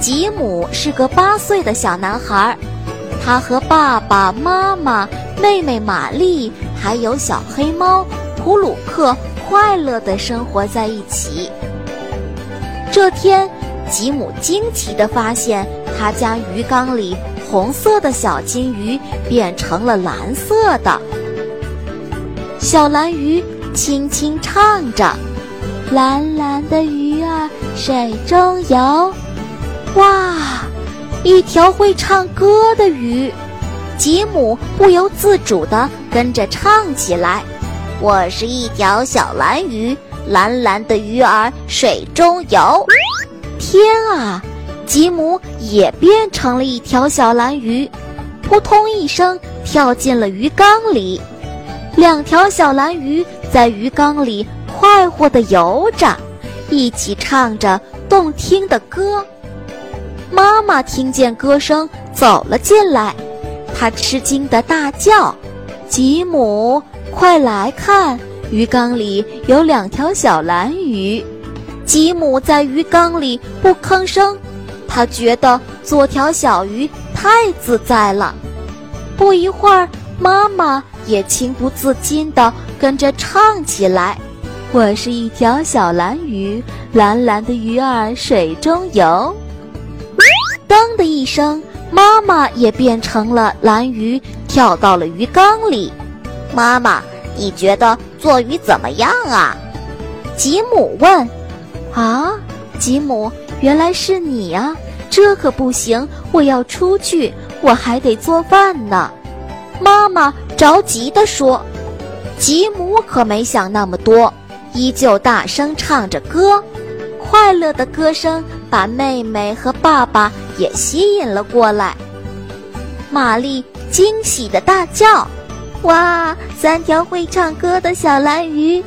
吉姆是个八岁的小男孩，他和爸爸妈妈、妹妹玛丽还有小黑猫普鲁克快乐地生活在一起。这天，吉姆惊奇地发现，他家鱼缸里红色的小金鱼变成了蓝色的。小蓝鱼轻轻唱着：“蓝蓝的鱼儿水中游。”哇，一条会唱歌的鱼！吉姆不由自主地跟着唱起来：“我是一条小蓝鱼，蓝蓝的鱼儿水中游。”天啊！吉姆也变成了一条小蓝鱼，扑通一声跳进了鱼缸里。两条小蓝鱼在鱼缸里快活地游着，一起唱着动听的歌。妈妈听见歌声走了进来，她吃惊地大叫：“吉姆，快来看，鱼缸里有两条小蓝鱼！”吉姆在鱼缸里不吭声，他觉得做条小鱼太自在了。不一会儿，妈妈也情不自禁地跟着唱起来：“我是一条小蓝鱼，蓝蓝的鱼儿水中游。”噔的一声，妈妈也变成了蓝鱼，跳到了鱼缸里。妈妈，你觉得做鱼怎么样啊？吉姆问。啊，吉姆，原来是你呀！这可不行，我要出去，我还得做饭呢。妈妈着急地说。吉姆可没想那么多，依旧大声唱着歌。快乐的歌声把妹妹和爸爸也吸引了过来。玛丽惊喜的大叫：“哇，三条会唱歌的小蓝鱼！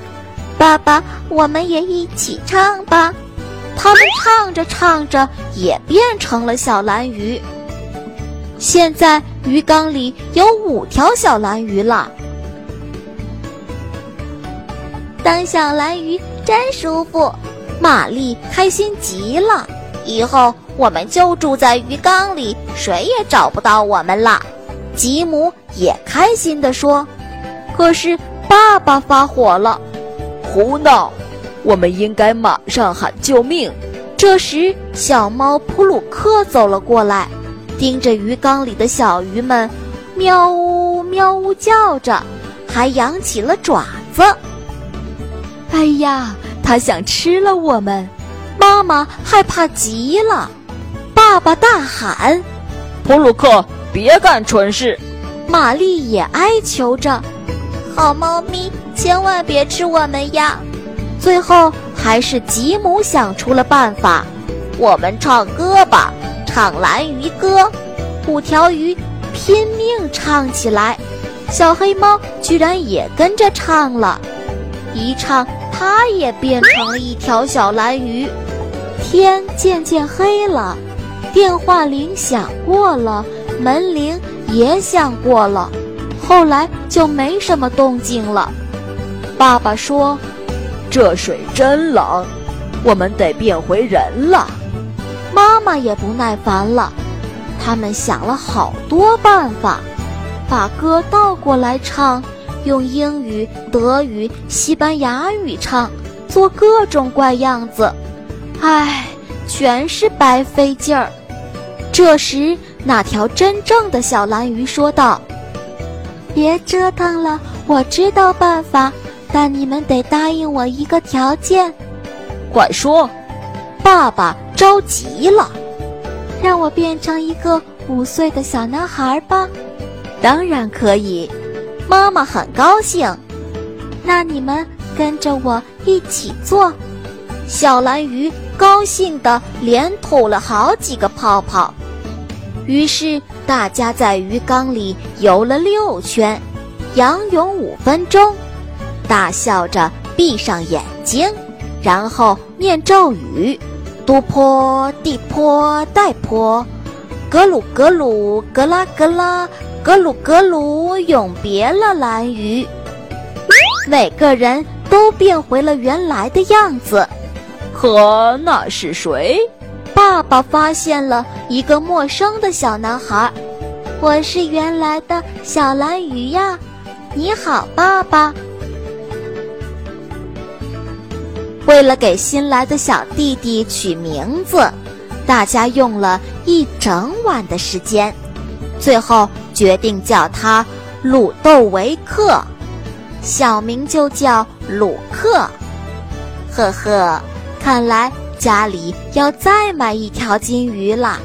爸爸，我们也一起唱吧！”他们唱着唱着也变成了小蓝鱼。现在鱼缸里有五条小蓝鱼了。当小蓝鱼真舒服。玛丽开心极了，以后我们就住在鱼缸里，谁也找不到我们了。吉姆也开心地说。可是爸爸发火了：“胡闹！我们应该马上喊救命。”这时，小猫普鲁克走了过来，盯着鱼缸里的小鱼们，喵呜喵呜叫着，还扬起了爪子。哎呀！它想吃了我们，妈妈害怕极了。爸爸大喊：“普鲁克，别干蠢事！”玛丽也哀求着：“好猫咪，千万别吃我们呀！”最后还是吉姆想出了办法：“我们唱歌吧，唱蓝鱼歌。”五条鱼拼命唱起来，小黑猫居然也跟着唱了，一唱。它也变成了一条小蓝鱼。天渐渐黑了，电话铃响过了，门铃也响过了，后来就没什么动静了。爸爸说：“这水真冷，我们得变回人了。”妈妈也不耐烦了，他们想了好多办法，把歌倒过来唱。用英语、德语、西班牙语唱，做各种怪样子，唉，全是白费劲儿。这时，那条真正的小蓝鱼说道：“别折腾了，我知道办法，但你们得答应我一个条件。”快说！爸爸着急了，让我变成一个五岁的小男孩吧。当然可以。妈妈很高兴，那你们跟着我一起做。小蓝鱼高兴的连吐了好几个泡泡。于是大家在鱼缸里游了六圈，仰泳五分钟，大笑着闭上眼睛，然后念咒语：嘟坡地坡带坡，格鲁格鲁格拉格拉，格鲁格鲁永别了蓝鱼。每个人都变回了原来的样子。可那是谁？爸爸发现了一个陌生的小男孩。我是原来的小蓝鱼呀！你好，爸爸。为了给新来的小弟弟取名字，大家用了一整晚的时间，最后决定叫他鲁豆维克，小名就叫鲁克。呵呵，看来。家里要再买一条金鱼啦。